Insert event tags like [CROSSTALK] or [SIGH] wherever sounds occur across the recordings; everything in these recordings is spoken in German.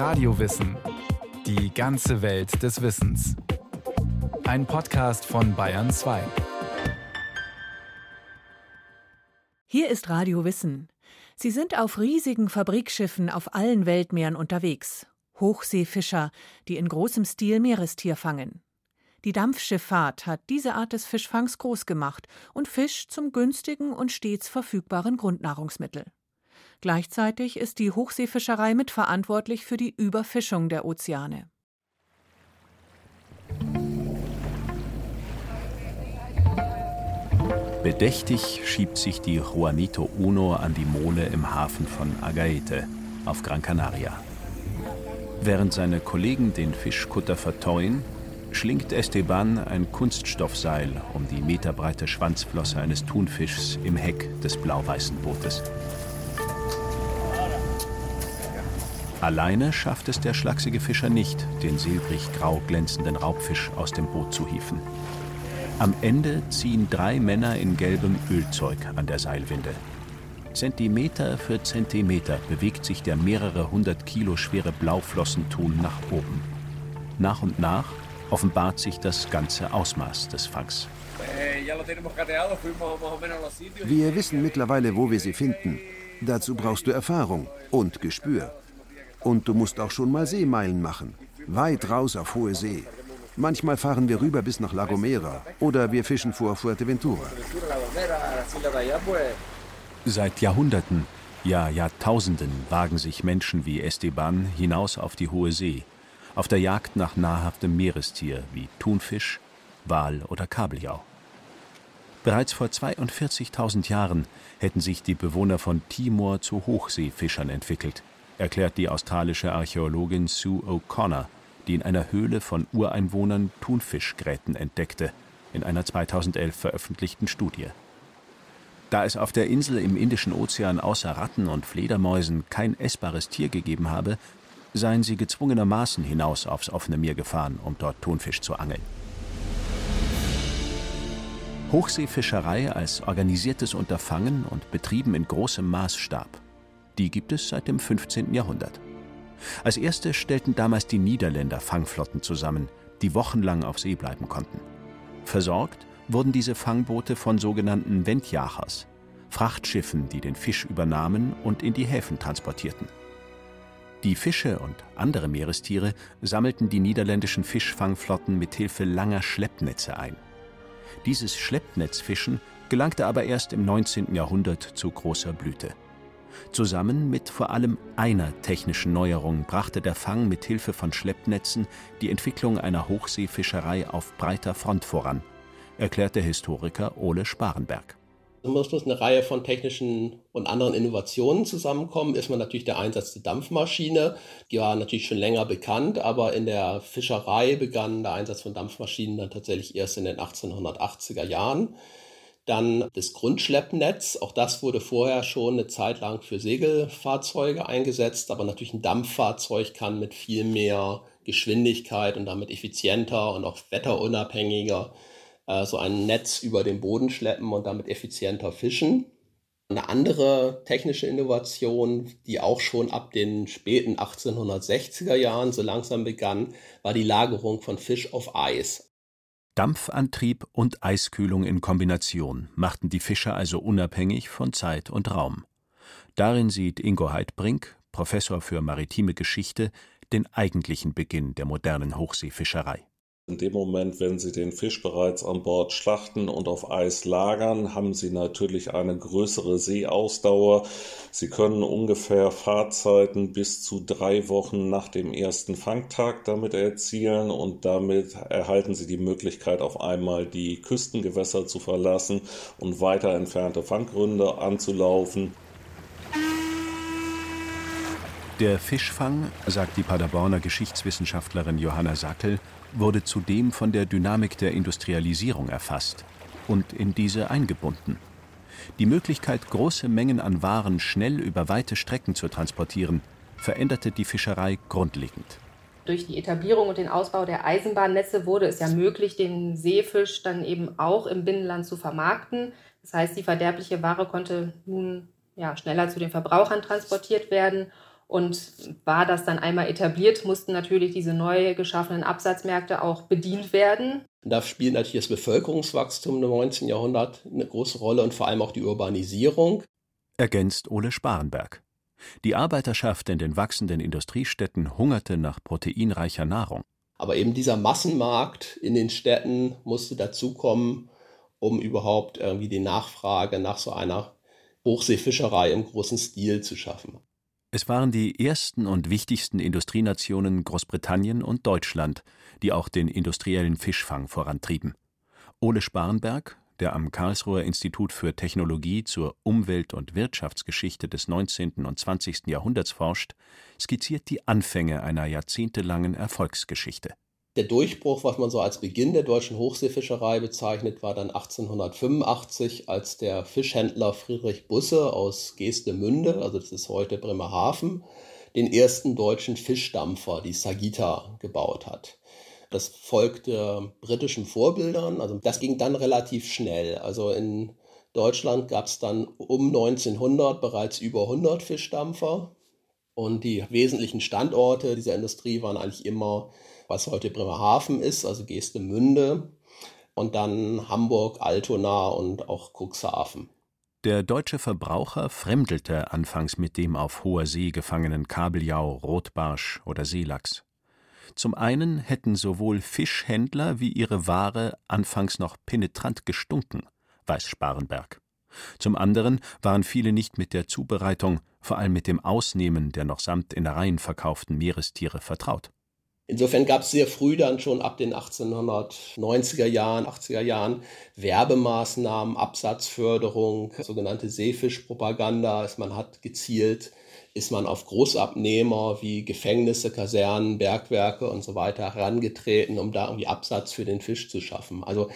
Radiowissen. Die ganze Welt des Wissens. Ein Podcast von Bayern 2. Hier ist Radio Wissen. Sie sind auf riesigen Fabrikschiffen auf allen Weltmeeren unterwegs. Hochseefischer, die in großem Stil Meerestier fangen. Die Dampfschifffahrt hat diese Art des Fischfangs groß gemacht und Fisch zum günstigen und stets verfügbaren Grundnahrungsmittel. Gleichzeitig ist die Hochseefischerei mitverantwortlich für die Überfischung der Ozeane. Bedächtig schiebt sich die Juanito Uno an die Mole im Hafen von Agaete auf Gran Canaria. Während seine Kollegen den Fischkutter verteuen, schlingt Esteban ein Kunststoffseil um die meterbreite Schwanzflosse eines Thunfischs im Heck des blau-weißen Bootes. Alleine schafft es der schlachsige Fischer nicht, den silbrig-grau glänzenden Raubfisch aus dem Boot zu hieven. Am Ende ziehen drei Männer in gelbem Ölzeug an der Seilwinde. Zentimeter für Zentimeter bewegt sich der mehrere hundert Kilo schwere Blauflossenthun nach oben. Nach und nach offenbart sich das ganze Ausmaß des Fangs. Wir wissen mittlerweile, wo wir sie finden. Dazu brauchst du Erfahrung und Gespür. Und du musst auch schon mal Seemeilen machen. Weit raus auf hohe See. Manchmal fahren wir rüber bis nach La Gomera oder wir fischen vor Fuerteventura. Seit Jahrhunderten, ja Jahrtausenden wagen sich Menschen wie Esteban hinaus auf die hohe See, auf der Jagd nach nahrhaftem Meerestier wie Thunfisch, Wal oder Kabeljau. Bereits vor 42.000 Jahren hätten sich die Bewohner von Timor zu Hochseefischern entwickelt erklärt die australische Archäologin Sue O'Connor, die in einer Höhle von Ureinwohnern Thunfischgräten entdeckte, in einer 2011 veröffentlichten Studie. Da es auf der Insel im Indischen Ozean außer Ratten und Fledermäusen kein essbares Tier gegeben habe, seien sie gezwungenermaßen hinaus aufs offene Meer gefahren, um dort Thunfisch zu angeln. Hochseefischerei als organisiertes Unterfangen und betrieben in großem Maßstab die gibt es seit dem 15. Jahrhundert. Als erste stellten damals die Niederländer Fangflotten zusammen, die wochenlang auf See bleiben konnten. Versorgt wurden diese Fangboote von sogenannten Wendjachers, Frachtschiffen, die den Fisch übernahmen und in die Häfen transportierten. Die Fische und andere Meerestiere sammelten die niederländischen Fischfangflotten mit Hilfe langer Schleppnetze ein. Dieses Schleppnetzfischen gelangte aber erst im 19. Jahrhundert zu großer Blüte. Zusammen mit vor allem einer technischen Neuerung brachte der Fang mit Hilfe von Schleppnetzen die Entwicklung einer Hochseefischerei auf breiter Front voran, erklärt der Historiker Ole Sparenberg. Es muss eine Reihe von technischen und anderen Innovationen zusammenkommen. Ist man natürlich der Einsatz der Dampfmaschine. Die war natürlich schon länger bekannt, aber in der Fischerei begann der Einsatz von Dampfmaschinen dann tatsächlich erst in den 1880er Jahren. Dann das Grundschleppnetz, auch das wurde vorher schon eine Zeit lang für Segelfahrzeuge eingesetzt, aber natürlich ein Dampffahrzeug kann mit viel mehr Geschwindigkeit und damit effizienter und auch wetterunabhängiger äh, so ein Netz über den Boden schleppen und damit effizienter fischen. Eine andere technische Innovation, die auch schon ab den späten 1860er Jahren so langsam begann, war die Lagerung von Fisch auf Eis. Dampfantrieb und Eiskühlung in Kombination machten die Fischer also unabhängig von Zeit und Raum. Darin sieht Ingo Heidbrink, Professor für maritime Geschichte, den eigentlichen Beginn der modernen Hochseefischerei in dem Moment, wenn Sie den Fisch bereits an Bord schlachten und auf Eis lagern, haben Sie natürlich eine größere Seeausdauer. Sie können ungefähr Fahrzeiten bis zu drei Wochen nach dem ersten Fangtag damit erzielen und damit erhalten Sie die Möglichkeit, auf einmal die Küstengewässer zu verlassen und weiter entfernte Fanggründe anzulaufen. Der Fischfang, sagt die Paderborner Geschichtswissenschaftlerin Johanna Sackel, wurde zudem von der Dynamik der Industrialisierung erfasst und in diese eingebunden. Die Möglichkeit, große Mengen an Waren schnell über weite Strecken zu transportieren, veränderte die Fischerei grundlegend. Durch die Etablierung und den Ausbau der Eisenbahnnetze wurde es ja möglich, den Seefisch dann eben auch im Binnenland zu vermarkten. Das heißt, die verderbliche Ware konnte nun ja, schneller zu den Verbrauchern transportiert werden Und war das dann einmal etabliert, mussten natürlich diese neu geschaffenen Absatzmärkte auch bedient werden. Da spielt natürlich das Bevölkerungswachstum im 19. Jahrhundert eine große Rolle und vor allem auch die Urbanisierung. Ergänzt Ole Sparenberg. Die Arbeiterschaft in den wachsenden Industriestädten hungerte nach proteinreicher Nahrung. Aber eben dieser Massenmarkt in den Städten musste dazukommen, um überhaupt irgendwie die Nachfrage nach so einer Hochseefischerei im großen Stil zu schaffen. Es waren die ersten und wichtigsten Industrienationen Großbritannien und Deutschland, die auch den industriellen Fischfang vorantrieben. Ole Sparrenberg, der am Karlsruher Institut für Technologie zur Umwelt- und Wirtschaftsgeschichte des 19. und 20. Jahrhunderts forscht, skizziert die Anfänge einer jahrzehntelangen Erfolgsgeschichte. Der Durchbruch, was man so als Beginn der deutschen Hochseefischerei bezeichnet, war dann 1885, als der Fischhändler Friedrich Busse aus Geestemünde, also das ist heute Bremerhaven, den ersten deutschen Fischdampfer, die Sagita, gebaut hat. Das folgte britischen Vorbildern, also das ging dann relativ schnell. Also in Deutschland gab es dann um 1900 bereits über 100 Fischdampfer und die wesentlichen Standorte dieser Industrie waren eigentlich immer was heute Bremerhaven ist, also Geestemünde und dann Hamburg, Altona und auch Cuxhaven. Der deutsche Verbraucher fremdelte anfangs mit dem auf hoher See gefangenen Kabeljau, Rotbarsch oder Seelachs. Zum einen hätten sowohl Fischhändler wie ihre Ware anfangs noch penetrant gestunken, weiß Sparenberg. Zum anderen waren viele nicht mit der Zubereitung, vor allem mit dem Ausnehmen der noch samt Innereien verkauften Meerestiere vertraut. Insofern gab es sehr früh dann schon ab den 1890er Jahren, 80er Jahren Werbemaßnahmen, Absatzförderung, sogenannte Seefischpropaganda. Man hat gezielt, ist man auf Großabnehmer wie Gefängnisse, Kasernen, Bergwerke und so weiter herangetreten, um da irgendwie Absatz für den Fisch zu schaffen. Also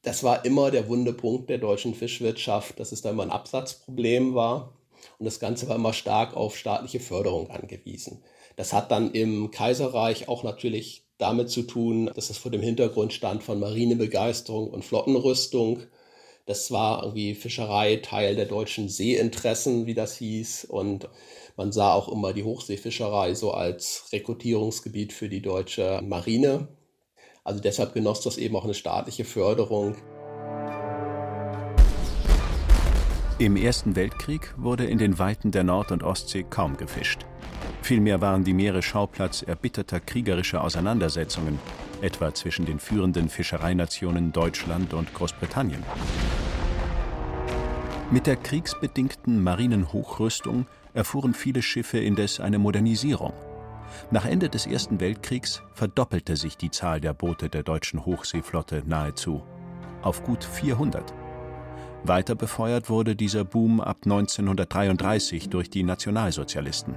das war immer der Wundepunkt der deutschen Fischwirtschaft, dass es da immer ein Absatzproblem war. Und das Ganze war immer stark auf staatliche Förderung angewiesen. Das hat dann im Kaiserreich auch natürlich damit zu tun, dass es vor dem Hintergrund stand von Marinebegeisterung und Flottenrüstung. Das war irgendwie Fischerei Teil der deutschen Seeinteressen, wie das hieß. Und man sah auch immer die Hochseefischerei so als Rekrutierungsgebiet für die deutsche Marine. Also deshalb genoss das eben auch eine staatliche Förderung. Im Ersten Weltkrieg wurde in den Weiten der Nord- und Ostsee kaum gefischt. Vielmehr waren die Meere Schauplatz erbitterter kriegerischer Auseinandersetzungen, etwa zwischen den führenden Fischereinationen Deutschland und Großbritannien. Mit der kriegsbedingten Marinenhochrüstung erfuhren viele Schiffe indes eine Modernisierung. Nach Ende des Ersten Weltkriegs verdoppelte sich die Zahl der Boote der deutschen Hochseeflotte nahezu auf gut 400. Weiter befeuert wurde dieser Boom ab 1933 durch die Nationalsozialisten.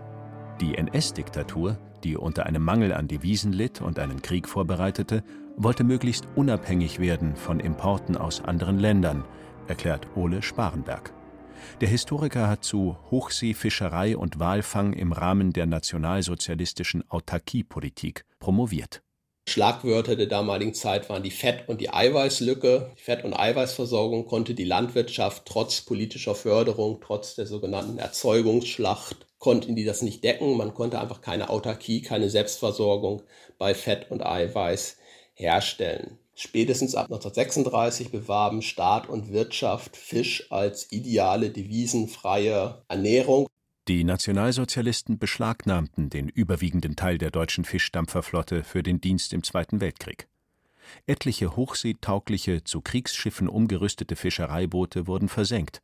Die NS-Diktatur, die unter einem Mangel an Devisen litt und einen Krieg vorbereitete, wollte möglichst unabhängig werden von Importen aus anderen Ländern, erklärt Ole Sparenberg. Der Historiker hat zu Hochseefischerei und Walfang im Rahmen der nationalsozialistischen Autarkiepolitik promoviert. Schlagwörter der damaligen Zeit waren die Fett- und die Eiweißlücke. Die Fett- und Eiweißversorgung konnte die Landwirtschaft trotz politischer Förderung, trotz der sogenannten Erzeugungsschlacht, konnten die das nicht decken. Man konnte einfach keine Autarkie, keine Selbstversorgung bei Fett und Eiweiß herstellen. Spätestens ab 1936 bewarben Staat und Wirtschaft Fisch als ideale devisenfreie Ernährung. Die Nationalsozialisten beschlagnahmten den überwiegenden Teil der deutschen Fischdampferflotte für den Dienst im Zweiten Weltkrieg. Etliche hochseetaugliche, zu Kriegsschiffen umgerüstete Fischereiboote wurden versenkt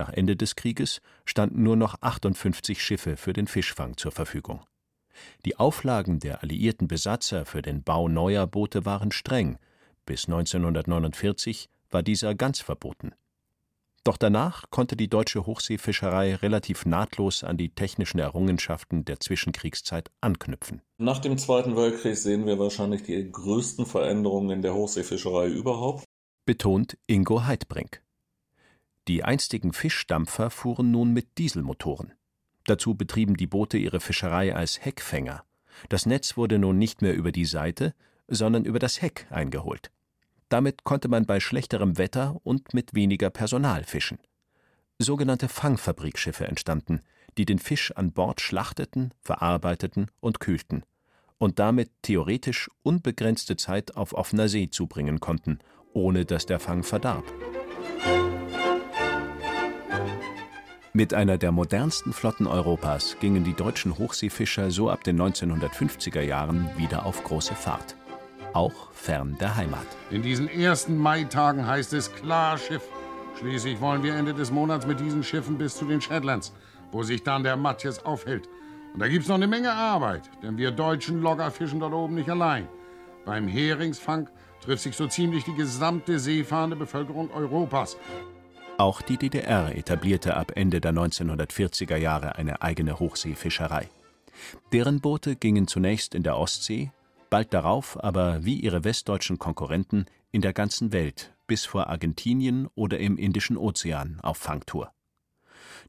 nach Ende des Krieges standen nur noch 58 Schiffe für den Fischfang zur Verfügung. Die Auflagen der alliierten Besatzer für den Bau neuer Boote waren streng. Bis 1949 war dieser ganz verboten. Doch danach konnte die deutsche Hochseefischerei relativ nahtlos an die technischen Errungenschaften der Zwischenkriegszeit anknüpfen. Nach dem Zweiten Weltkrieg sehen wir wahrscheinlich die größten Veränderungen in der Hochseefischerei überhaupt. Betont Ingo Heidbrink. Die einstigen Fischdampfer fuhren nun mit Dieselmotoren. Dazu betrieben die Boote ihre Fischerei als Heckfänger. Das Netz wurde nun nicht mehr über die Seite, sondern über das Heck eingeholt. Damit konnte man bei schlechterem Wetter und mit weniger Personal fischen. Sogenannte Fangfabrikschiffe entstanden, die den Fisch an Bord schlachteten, verarbeiteten und kühlten und damit theoretisch unbegrenzte Zeit auf offener See zubringen konnten, ohne dass der Fang verdarb. Mit einer der modernsten Flotten Europas gingen die deutschen Hochseefischer so ab den 1950er Jahren wieder auf große Fahrt. Auch fern der Heimat. In diesen ersten Maitagen heißt es klar Schiff. Schließlich wollen wir Ende des Monats mit diesen Schiffen bis zu den Shetlands, wo sich dann der Matthias aufhält. Und da gibt's noch eine Menge Arbeit, denn wir deutschen Logger fischen dort oben nicht allein. Beim Heringsfang trifft sich so ziemlich die gesamte seefahrende Bevölkerung Europas. Auch die DDR etablierte ab Ende der 1940er Jahre eine eigene Hochseefischerei. Deren Boote gingen zunächst in der Ostsee, bald darauf aber wie ihre westdeutschen Konkurrenten in der ganzen Welt bis vor Argentinien oder im Indischen Ozean auf Fangtour.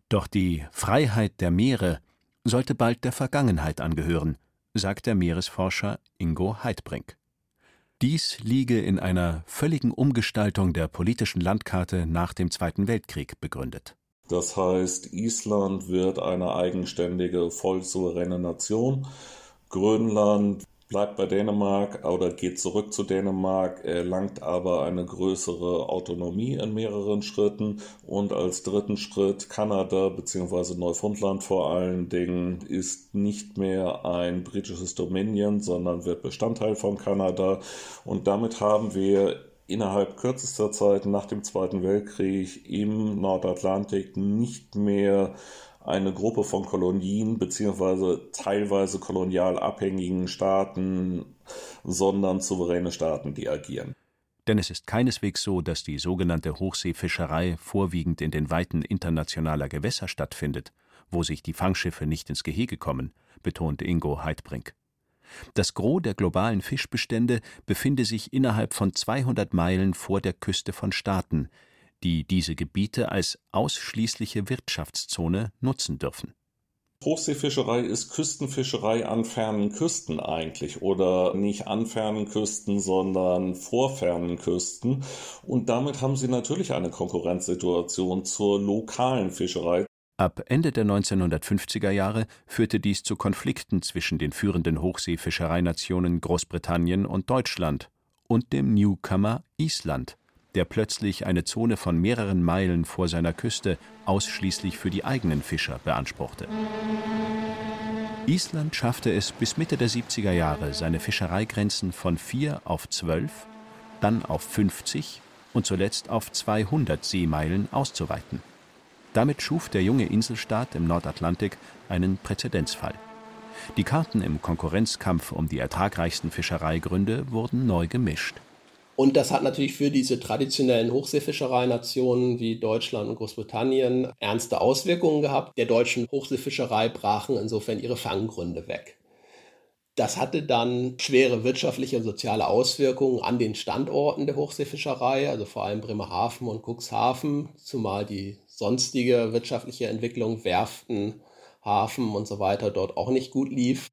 Doch die Freiheit der Meere sollte bald der Vergangenheit angehören, sagt der Meeresforscher Ingo Heidbrink. Dies liege in einer völligen Umgestaltung der politischen Landkarte nach dem Zweiten Weltkrieg begründet. Das heißt, Island wird eine eigenständige, voll souveräne Nation. Grönland bleibt bei Dänemark oder geht zurück zu Dänemark, erlangt aber eine größere Autonomie in mehreren Schritten und als dritten Schritt Kanada bzw. Neufundland vor allen Dingen ist nicht mehr ein britisches Dominion, sondern wird Bestandteil von Kanada und damit haben wir innerhalb kürzester Zeit nach dem Zweiten Weltkrieg im Nordatlantik nicht mehr eine Gruppe von Kolonien beziehungsweise teilweise kolonial abhängigen Staaten, sondern souveräne Staaten, die agieren. Denn es ist keineswegs so, dass die sogenannte Hochseefischerei vorwiegend in den Weiten internationaler Gewässer stattfindet, wo sich die Fangschiffe nicht ins Gehege kommen, betonte Ingo Heidbrink. Das Gros der globalen Fischbestände befinde sich innerhalb von 200 Meilen vor der Küste von Staaten, die diese Gebiete als ausschließliche Wirtschaftszone nutzen dürfen. Hochseefischerei ist Küstenfischerei an fernen Küsten eigentlich oder nicht an fernen Küsten, sondern vor fernen Küsten. Und damit haben sie natürlich eine Konkurrenzsituation zur lokalen Fischerei. Ab Ende der 1950er Jahre führte dies zu Konflikten zwischen den führenden Hochseefischereinationen Großbritannien und Deutschland und dem Newcomer Island der plötzlich eine Zone von mehreren Meilen vor seiner Küste ausschließlich für die eigenen Fischer beanspruchte. Island schaffte es bis Mitte der 70er Jahre, seine Fischereigrenzen von 4 auf 12, dann auf 50 und zuletzt auf 200 Seemeilen auszuweiten. Damit schuf der junge Inselstaat im Nordatlantik einen Präzedenzfall. Die Karten im Konkurrenzkampf um die ertragreichsten Fischereigründe wurden neu gemischt. Und das hat natürlich für diese traditionellen Hochseefischereinationen wie Deutschland und Großbritannien ernste Auswirkungen gehabt. Der deutschen Hochseefischerei brachen insofern ihre Fanggründe weg. Das hatte dann schwere wirtschaftliche und soziale Auswirkungen an den Standorten der Hochseefischerei, also vor allem Bremerhaven und Cuxhaven, zumal die sonstige wirtschaftliche Entwicklung, Werften, Hafen und so weiter dort auch nicht gut lief.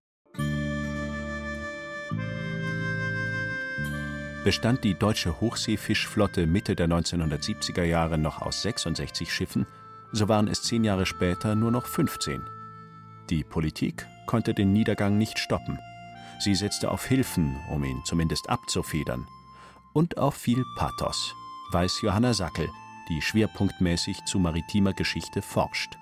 Bestand die deutsche Hochseefischflotte Mitte der 1970er Jahre noch aus 66 Schiffen, so waren es zehn Jahre später nur noch 15. Die Politik konnte den Niedergang nicht stoppen. Sie setzte auf Hilfen, um ihn zumindest abzufedern. Und auf viel Pathos, weiß Johanna Sackel, die schwerpunktmäßig zu maritimer Geschichte forscht.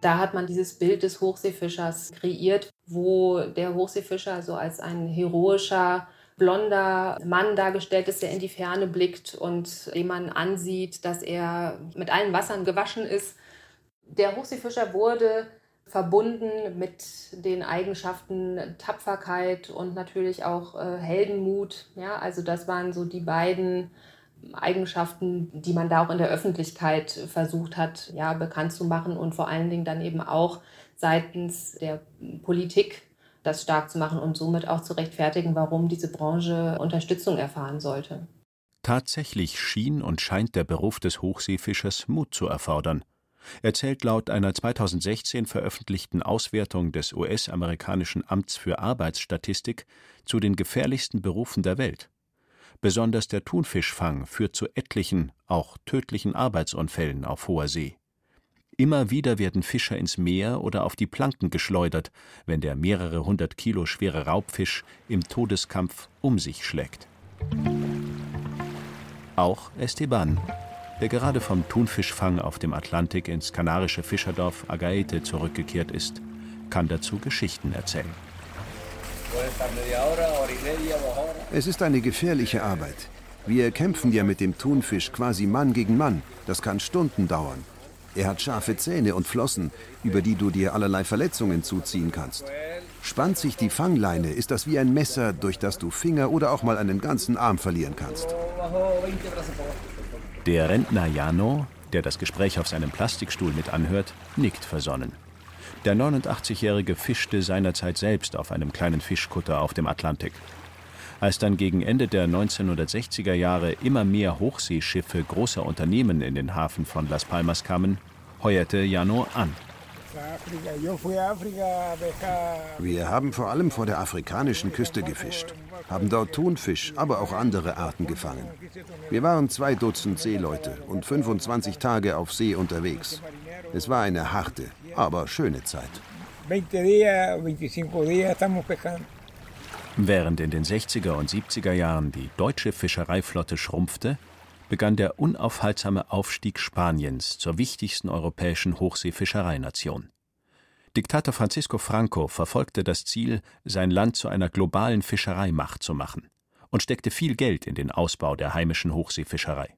Da hat man dieses Bild des Hochseefischers kreiert, wo der Hochseefischer so als ein heroischer blonder Mann dargestellt ist, der in die Ferne blickt und man ansieht, dass er mit allen Wassern gewaschen ist. Der Hochseefischer wurde verbunden mit den Eigenschaften Tapferkeit und natürlich auch äh, Heldenmut. Ja, also das waren so die beiden Eigenschaften, die man da auch in der Öffentlichkeit versucht hat, ja, bekannt zu machen und vor allen Dingen dann eben auch seitens der Politik das stark zu machen und somit auch zu rechtfertigen, warum diese Branche Unterstützung erfahren sollte. Tatsächlich schien und scheint der Beruf des Hochseefischers Mut zu erfordern. Er zählt laut einer 2016 veröffentlichten Auswertung des US-amerikanischen Amts für Arbeitsstatistik zu den gefährlichsten Berufen der Welt. Besonders der Thunfischfang führt zu etlichen, auch tödlichen Arbeitsunfällen auf hoher See. Immer wieder werden Fischer ins Meer oder auf die Planken geschleudert, wenn der mehrere hundert Kilo schwere Raubfisch im Todeskampf um sich schlägt. Auch Esteban, der gerade vom Thunfischfang auf dem Atlantik ins kanarische Fischerdorf Agaete zurückgekehrt ist, kann dazu Geschichten erzählen. Es ist eine gefährliche Arbeit. Wir kämpfen ja mit dem Thunfisch quasi Mann gegen Mann. Das kann Stunden dauern. Er hat scharfe Zähne und Flossen, über die du dir allerlei Verletzungen zuziehen kannst. Spannt sich die Fangleine, ist das wie ein Messer, durch das du Finger oder auch mal einen ganzen Arm verlieren kannst. Der Rentner Jano, der das Gespräch auf seinem Plastikstuhl mit anhört, nickt versonnen. Der 89-Jährige fischte seinerzeit selbst auf einem kleinen Fischkutter auf dem Atlantik. Als dann gegen Ende der 1960er Jahre immer mehr Hochseeschiffe großer Unternehmen in den Hafen von Las Palmas kamen, heuerte Jano an. Wir haben vor allem vor der afrikanischen Küste gefischt, haben dort Thunfisch, aber auch andere Arten gefangen. Wir waren zwei Dutzend Seeleute und 25 Tage auf See unterwegs. Es war eine harte, aber schöne Zeit. Während in den 60er und 70er Jahren die deutsche Fischereiflotte schrumpfte, begann der unaufhaltsame Aufstieg Spaniens zur wichtigsten europäischen Hochseefischereination. Diktator Francisco Franco verfolgte das Ziel, sein Land zu einer globalen Fischereimacht zu machen und steckte viel Geld in den Ausbau der heimischen Hochseefischerei.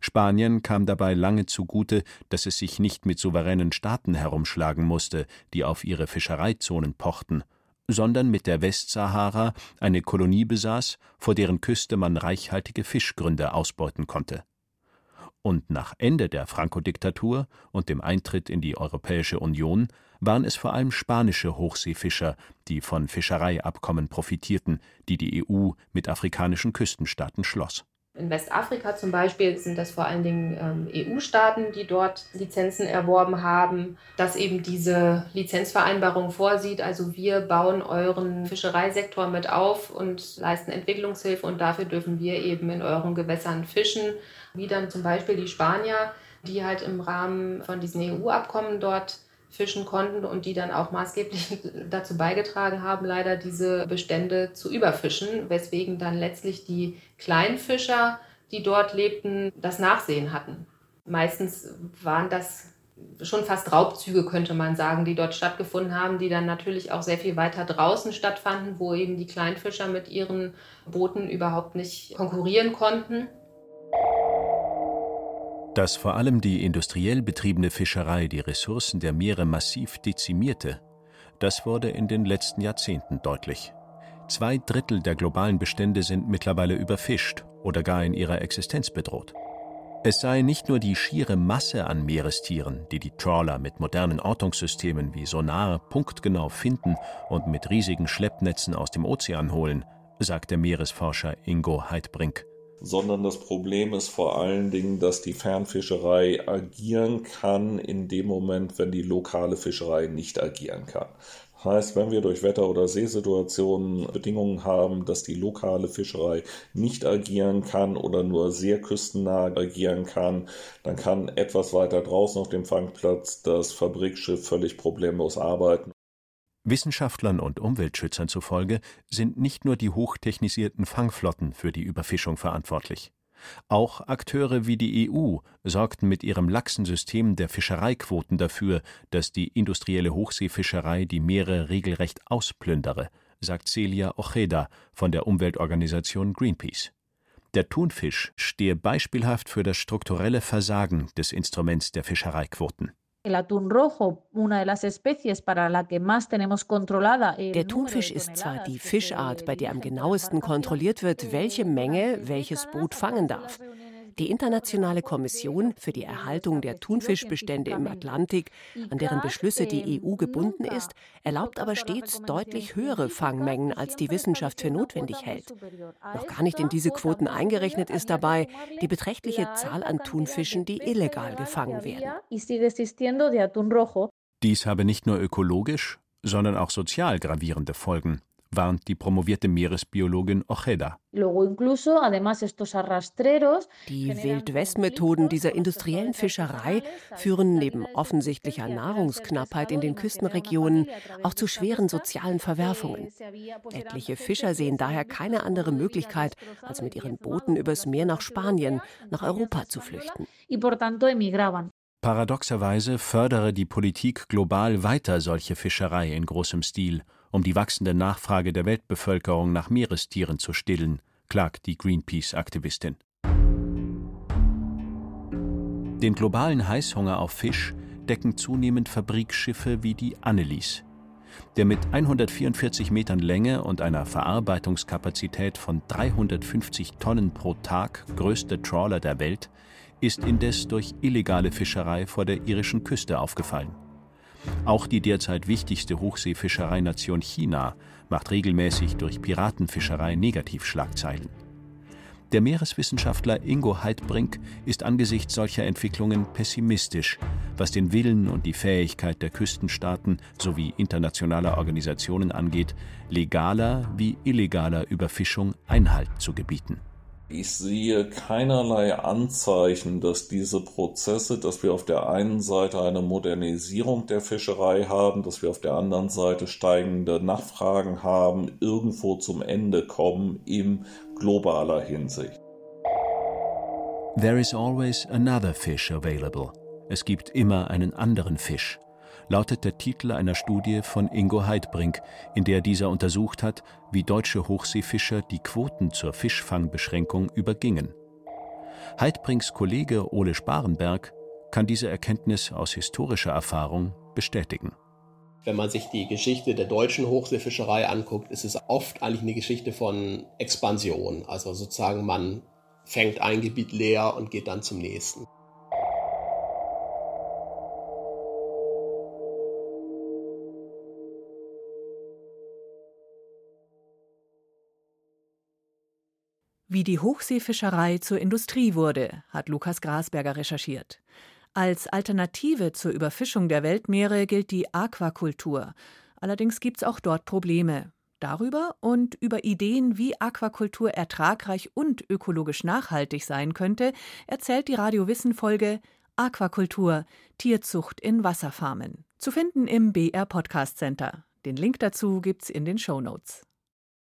Spanien kam dabei lange zugute, dass es sich nicht mit souveränen Staaten herumschlagen musste, die auf ihre Fischereizonen pochten, sondern mit der Westsahara eine Kolonie besaß, vor deren Küste man reichhaltige Fischgründe ausbeuten konnte. Und nach Ende der Franco-Diktatur und dem Eintritt in die Europäische Union waren es vor allem spanische Hochseefischer, die von Fischereiabkommen profitierten, die die EU mit afrikanischen Küstenstaaten schloss in Westafrika zum Beispiel sind das vor allen Dingen ähm, EU-Staaten, die dort Lizenzen erworben haben, dass eben diese Lizenzvereinbarung vorsieht. Also wir bauen euren Fischereisektor mit auf und leisten Entwicklungshilfe und dafür dürfen wir eben in euren Gewässern fischen, wie dann zum Beispiel die Spanier, die halt im Rahmen von diesen EU-Abkommen dort fischen konnten und die dann auch maßgeblich [LAUGHS] dazu beigetragen haben, leider diese Bestände zu überfischen, weswegen dann letztlich die Kleinfischer, die dort lebten, das Nachsehen hatten. Meistens waren das schon fast Raubzüge, könnte man sagen, die dort stattgefunden haben, die dann natürlich auch sehr viel weiter draußen stattfanden, wo eben die Kleinfischer mit ihren Booten überhaupt nicht konkurrieren konnten. Dass vor allem die industriell betriebene Fischerei die Ressourcen der Meere massiv dezimierte, das wurde in den letzten Jahrzehnten deutlich. Zwei Drittel der globalen Bestände sind mittlerweile überfischt oder gar in ihrer Existenz bedroht. Es sei nicht nur die schiere Masse an Meerestieren, die die Trawler mit modernen Ortungssystemen wie Sonar punktgenau finden und mit riesigen Schleppnetzen aus dem Ozean holen, sagt der Meeresforscher Ingo Heidbrink sondern das Problem ist vor allen Dingen, dass die Fernfischerei agieren kann in dem Moment, wenn die lokale Fischerei nicht agieren kann. Heißt, wenn wir durch Wetter- oder Seesituationen Bedingungen haben, dass die lokale Fischerei nicht agieren kann oder nur sehr küstennah agieren kann, dann kann etwas weiter draußen auf dem Fangplatz das Fabrikschiff völlig problemlos arbeiten. Wissenschaftlern und Umweltschützern zufolge sind nicht nur die hochtechnisierten Fangflotten für die Überfischung verantwortlich. Auch Akteure wie die EU sorgten mit ihrem laxen System der Fischereiquoten dafür, dass die industrielle Hochseefischerei die Meere regelrecht ausplündere, sagt Celia Ojeda von der Umweltorganisation Greenpeace. Der Thunfisch stehe beispielhaft für das strukturelle Versagen des Instruments der Fischereiquoten. Der Thunfisch ist zwar die Fischart, bei der am genauesten kontrolliert wird, welche Menge welches Boot fangen darf. Die Internationale Kommission für die Erhaltung der Thunfischbestände im Atlantik, an deren Beschlüsse die EU gebunden ist, erlaubt aber stets deutlich höhere Fangmengen, als die Wissenschaft für notwendig hält. Noch gar nicht in diese Quoten eingerechnet ist dabei die beträchtliche Zahl an Thunfischen, die illegal gefangen werden. Dies habe nicht nur ökologisch, sondern auch sozial gravierende Folgen warnt die promovierte Meeresbiologin Ojeda. Die Wildwest-Methoden dieser industriellen Fischerei führen neben offensichtlicher Nahrungsknappheit in den Küstenregionen auch zu schweren sozialen Verwerfungen. Etliche Fischer sehen daher keine andere Möglichkeit, als mit ihren Booten übers Meer nach Spanien, nach Europa zu flüchten. Paradoxerweise fördere die Politik global weiter solche Fischerei in großem Stil um die wachsende Nachfrage der Weltbevölkerung nach Meerestieren zu stillen, klagt die Greenpeace-Aktivistin. Den globalen Heißhunger auf Fisch decken zunehmend Fabrikschiffe wie die Annelies. Der mit 144 Metern Länge und einer Verarbeitungskapazität von 350 Tonnen pro Tag größte Trawler der Welt ist indes durch illegale Fischerei vor der irischen Küste aufgefallen. Auch die derzeit wichtigste Hochseefischereination China macht regelmäßig durch Piratenfischerei Negativschlagzeilen. Der Meereswissenschaftler Ingo Heidbrink ist angesichts solcher Entwicklungen pessimistisch, was den Willen und die Fähigkeit der Küstenstaaten sowie internationaler Organisationen angeht, legaler wie illegaler Überfischung Einhalt zu gebieten. Ich sehe keinerlei Anzeichen, dass diese Prozesse, dass wir auf der einen Seite eine Modernisierung der Fischerei haben, dass wir auf der anderen Seite steigende Nachfragen haben, irgendwo zum Ende kommen in globaler Hinsicht. There is always another fish available. Es gibt immer einen anderen Fisch lautet der Titel einer Studie von Ingo Heidbrink, in der dieser untersucht hat, wie deutsche Hochseefischer die Quoten zur Fischfangbeschränkung übergingen. Heidbrinks Kollege Ole Sparenberg kann diese Erkenntnis aus historischer Erfahrung bestätigen. Wenn man sich die Geschichte der deutschen Hochseefischerei anguckt, ist es oft eigentlich eine Geschichte von Expansion. Also sozusagen man fängt ein Gebiet leer und geht dann zum nächsten. Wie die Hochseefischerei zur Industrie wurde, hat Lukas Grasberger recherchiert. Als Alternative zur Überfischung der Weltmeere gilt die Aquakultur. Allerdings gibt es auch dort Probleme. Darüber und über Ideen, wie Aquakultur ertragreich und ökologisch nachhaltig sein könnte, erzählt die Radiowissen-Folge Aquakultur Tierzucht in Wasserfarmen. Zu finden im BR Podcast Center. Den Link dazu gibt's in den Show Notes.